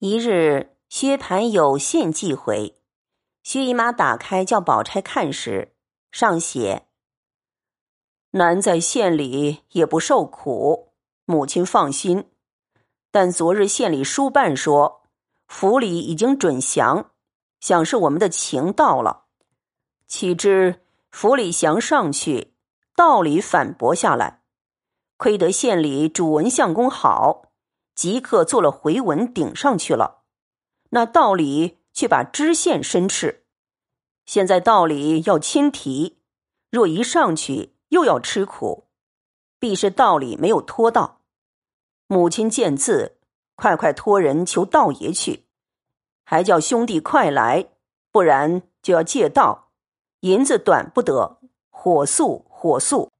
一日，薛蟠有信寄回，薛姨妈打开叫宝钗看时，上写：“男在县里也不受苦，母亲放心。但昨日县里书办说，府里已经准降，想是我们的情到了。岂知府里降上去，道里反驳下来，亏得县里主文相公好。”即刻做了回文顶上去了，那道理却把知县申斥。现在道理要亲提，若一上去又要吃苦，必是道理没有托到。母亲见字，快快托人求道爷去，还叫兄弟快来，不然就要借道，银子短不得，火速火速。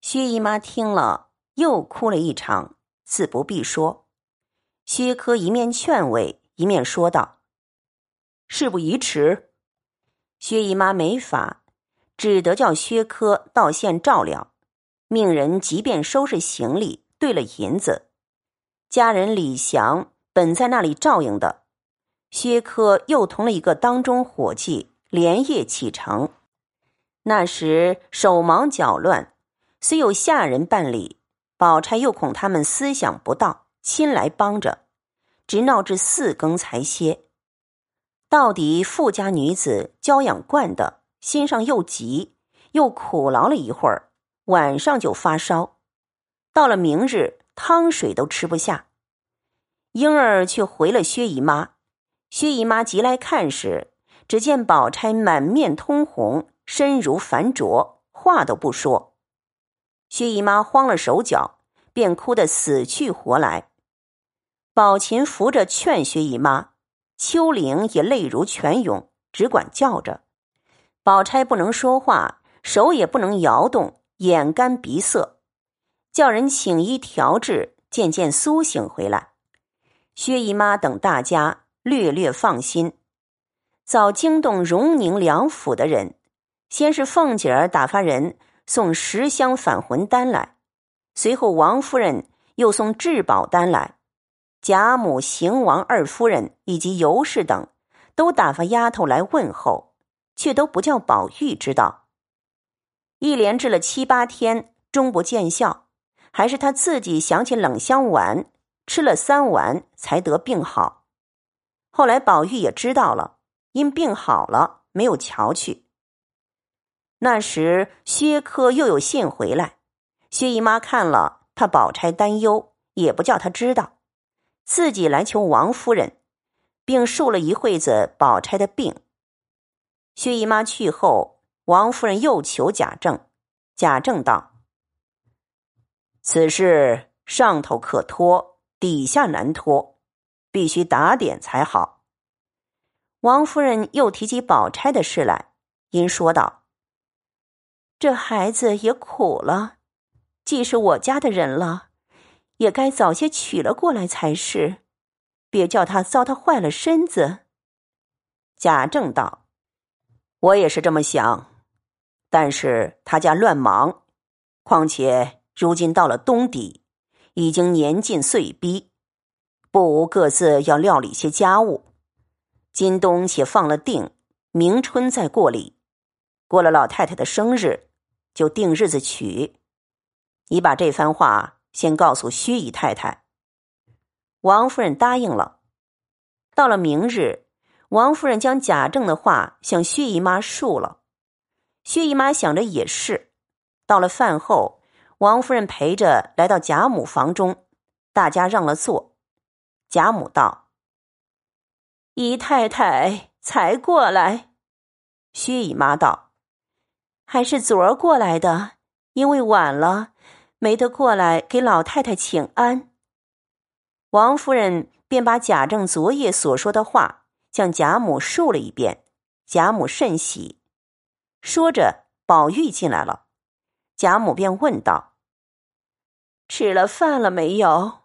薛姨妈听了，又哭了一场。自不必说，薛科一面劝慰，一面说道：“事不宜迟。”薛姨妈没法，只得叫薛科到县照料，命人即便收拾行李，兑了银子。家人李祥本在那里照应的，薛科又同了一个当中伙计连夜启程。那时手忙脚乱，虽有下人办理。宝钗又恐他们思想不到，亲来帮着，直闹至四更才歇。到底富家女子娇养惯的，心上又急，又苦劳了一会儿，晚上就发烧。到了明日，汤水都吃不下。莺儿却回了薛姨妈，薛姨妈急来看时，只见宝钗满面通红，身如凡浊，话都不说。薛姨妈慌了手脚，便哭得死去活来。宝琴扶着劝薛姨妈，秋玲也泪如泉涌，只管叫着。宝钗不能说话，手也不能摇动，眼干鼻涩，叫人请医调治，渐渐苏醒回来。薛姨妈等大家略略放心，早惊动荣宁两府的人，先是凤姐儿打发人。送十箱返魂丹来，随后王夫人又送治宝丹来，贾母、邢王二夫人以及尤氏等都打发丫头来问候，却都不叫宝玉知道。一连治了七八天，终不见效，还是他自己想起冷香丸，吃了三丸才得病好。后来宝玉也知道了，因病好了，没有瞧去。那时薛科又有信回来，薛姨妈看了，怕宝钗担忧，也不叫她知道，自己来求王夫人，并述了一会子宝钗的病。薛姨妈去后，王夫人又求贾政，贾政道：“此事上头可托，底下难托，必须打点才好。”王夫人又提起宝钗的事来，因说道。这孩子也苦了，既是我家的人了，也该早些娶了过来才是，别叫他糟蹋坏了身子。贾政道：“我也是这么想，但是他家乱忙，况且如今到了冬底，已经年近岁逼，不无各自要料理些家务。今冬且放了定，明春再过礼，过了老太太的生日。”就定日子娶，你把这番话先告诉薛姨太太。王夫人答应了。到了明日，王夫人将贾政的话向薛姨妈述了。薛姨妈想着也是。到了饭后，王夫人陪着来到贾母房中，大家让了座。贾母道：“姨太太才过来。”薛姨妈道。还是昨儿过来的，因为晚了，没得过来给老太太请安。王夫人便把贾政昨夜所说的话向贾母述了一遍，贾母甚喜。说着，宝玉进来了，贾母便问道：“吃了饭了没有？”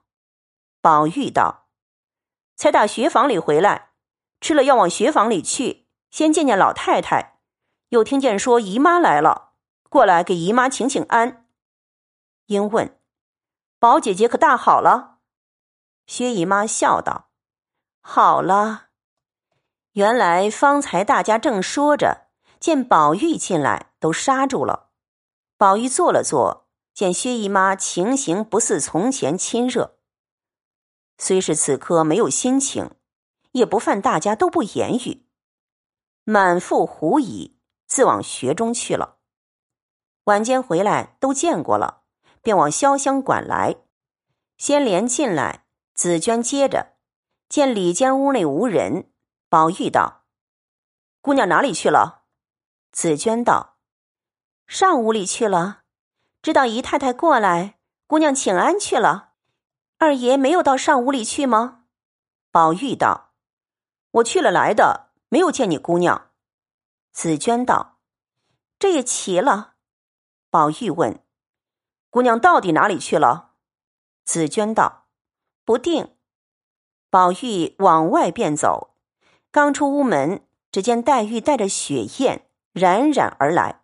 宝玉道：“才打学房里回来，吃了要往学房里去，先见见老太太。”又听见说姨妈来了，过来给姨妈请请安。因问：“宝姐姐可大好了？”薛姨妈笑道：“好了。原来方才大家正说着，见宝玉进来，都刹住了。宝玉坐了坐，见薛姨妈情形不似从前亲热，虽是此刻没有心情，也不犯大家都不言语，满腹狐疑，自往学中去了。晚间回来都见过了，便往潇湘馆来。先莲进来，紫娟接着，见里间屋内无人，宝玉道：“姑娘哪里去了？”紫娟道。上屋里去了，知道姨太太过来，姑娘请安去了。二爷没有到上屋里去吗？宝玉道：“我去了来的，没有见你姑娘。”紫娟道：“这也奇了。”宝玉问：“姑娘到底哪里去了？”紫娟道：“不定。”宝玉往外便走，刚出屋门，只见黛玉带着雪雁冉冉而来。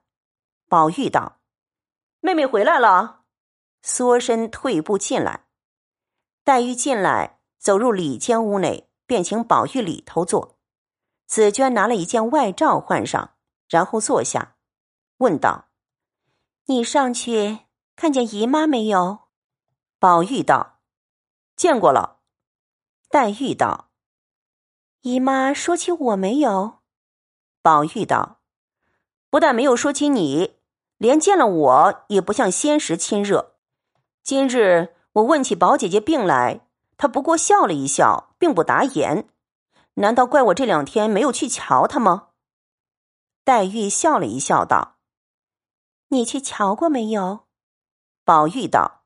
宝玉道：“妹妹回来了。”缩身退步进来。黛玉进来，走入里间屋内，便请宝玉里头坐。紫娟拿了一件外罩换上，然后坐下，问道：“你上去看见姨妈没有？”宝玉道：“见过了。”黛玉道：“姨妈说起我没有？”宝玉道：“不但没有说起你。”连见了我也不像先时亲热。今日我问起宝姐姐病来，她不过笑了一笑，并不答言。难道怪我这两天没有去瞧他吗？黛玉笑了一笑，道：“你去瞧过没有？”宝玉道：“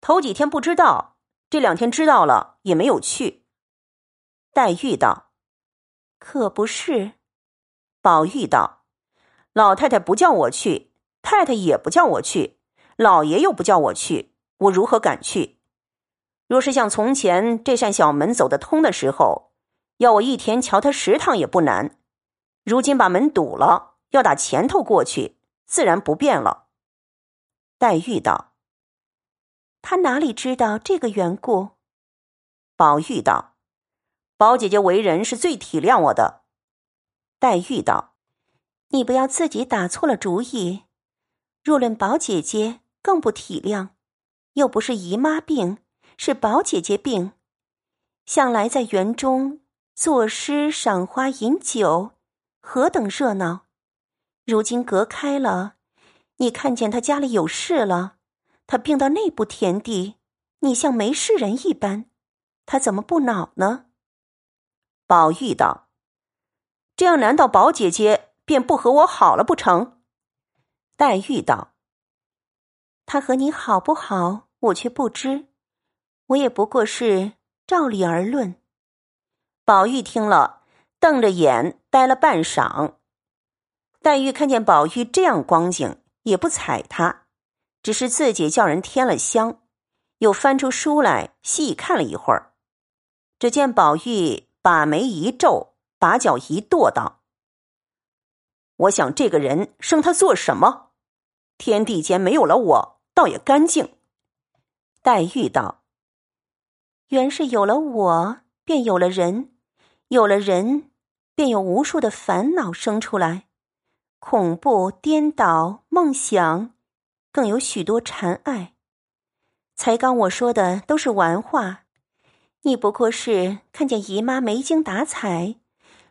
头几天不知道，这两天知道了，也没有去。”黛玉道：“可不是。”宝玉道：“老太太不叫我去。”太太也不叫我去，老爷又不叫我去，我如何敢去？若是像从前这扇小门走得通的时候，要我一天瞧他十趟也不难。如今把门堵了，要打前头过去，自然不便了。黛玉道：“他哪里知道这个缘故？”宝玉道：“宝姐姐为人是最体谅我的。”黛玉道：“你不要自己打错了主意。”若论宝姐姐，更不体谅，又不是姨妈病，是宝姐姐病。向来在园中作诗、赏花、饮酒，何等热闹！如今隔开了，你看见他家里有事了，他病到那步田地，你像没事人一般，他怎么不恼呢？宝玉道：“这样，难道宝姐姐便不和我好了不成？”黛玉道：“他和你好不好，我却不知。我也不过是照理而论。”宝玉听了，瞪着眼呆了半晌。黛玉看见宝玉这样光景，也不睬他，只是自己叫人添了香，又翻出书来细看了一会儿。只见宝玉把眉一皱，把脚一跺，道：“我想这个人生他做什么？”天地间没有了我，倒也干净。黛玉道：“原是有了我，便有了人；有了人，便有无数的烦恼生出来，恐怖、颠倒、梦想，更有许多禅爱。才刚我说的都是玩话，你不过是看见姨妈没精打采，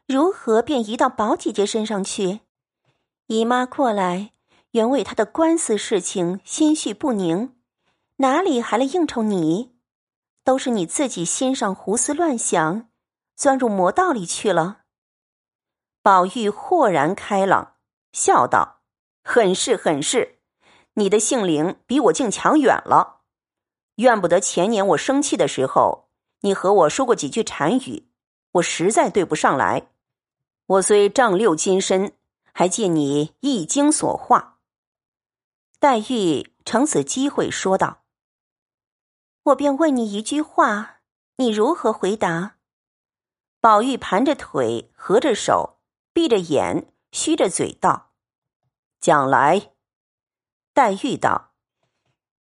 如何便移到宝姐姐身上去？姨妈过来。”原为她的官司事情心绪不宁，哪里还来应酬你？都是你自己心上胡思乱想，钻入魔道里去了。宝玉豁然开朗，笑道：“很是很是，你的性灵比我竟强远了。怨不得前年我生气的时候，你和我说过几句禅语，我实在对不上来。我虽丈六金身，还借你一经所化。”黛玉乘此机会说道：“我便问你一句话，你如何回答？”宝玉盘着腿，合着手，闭着眼，虚着嘴道：“讲来。”黛玉道：“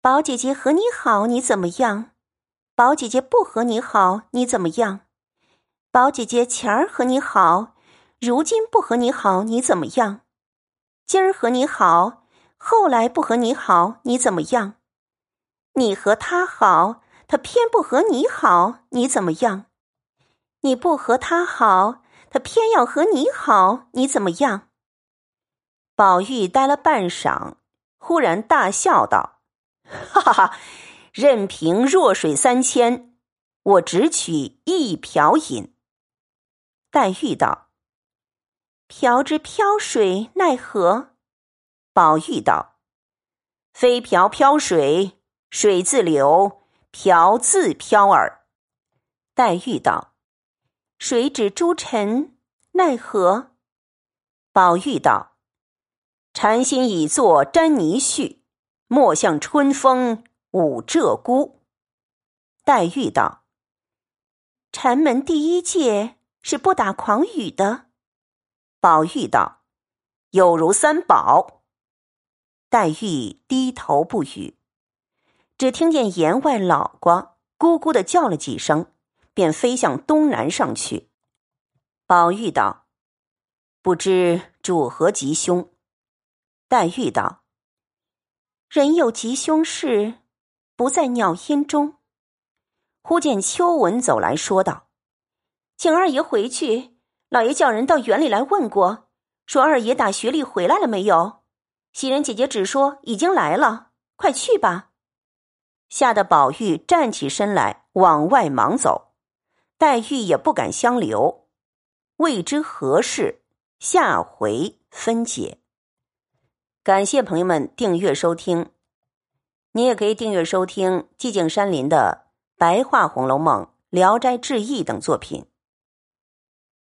宝姐姐和你好，你怎么样？宝姐姐不和你好，你怎么样？宝姐姐前儿和你好，如今不和你好，你怎么样？今儿和你好，后来不和你好，你怎么样？你和他好，他偏不和你好，你怎么样？你不和他好，他偏要和你好，你怎么样？”宝玉呆了半晌，忽然大笑道：“哈哈哈！任凭弱水三千，我只取一瓢饮。”黛玉道：“瓢之飘水奈何？”宝玉道：“非瓢飘水，水自流，瓢自飘耳。”黛玉道：“水指诸尘奈何？”宝玉道。禅心已作沾泥絮，莫向春风舞鹧鸪。黛玉道：“禅门第一戒是不打诳语的。”宝玉道：“有如三宝。”黛玉低头不语，只听见檐外老瓜咕咕的叫了几声，便飞向东南上去。宝玉道：“不知主何吉凶？”黛玉道：“人有吉凶事，不在鸟音中。”忽见秋纹走来说道：“请二爷回去，老爷叫人到园里来问过，说二爷打学里回来了没有？袭人姐姐只说已经来了，快去吧。”吓得宝玉站起身来往外忙走，黛玉也不敢相留，未知何事，下回分解。感谢朋友们订阅收听，你也可以订阅收听寂静山林的《白话红楼梦》《聊斋志异》等作品。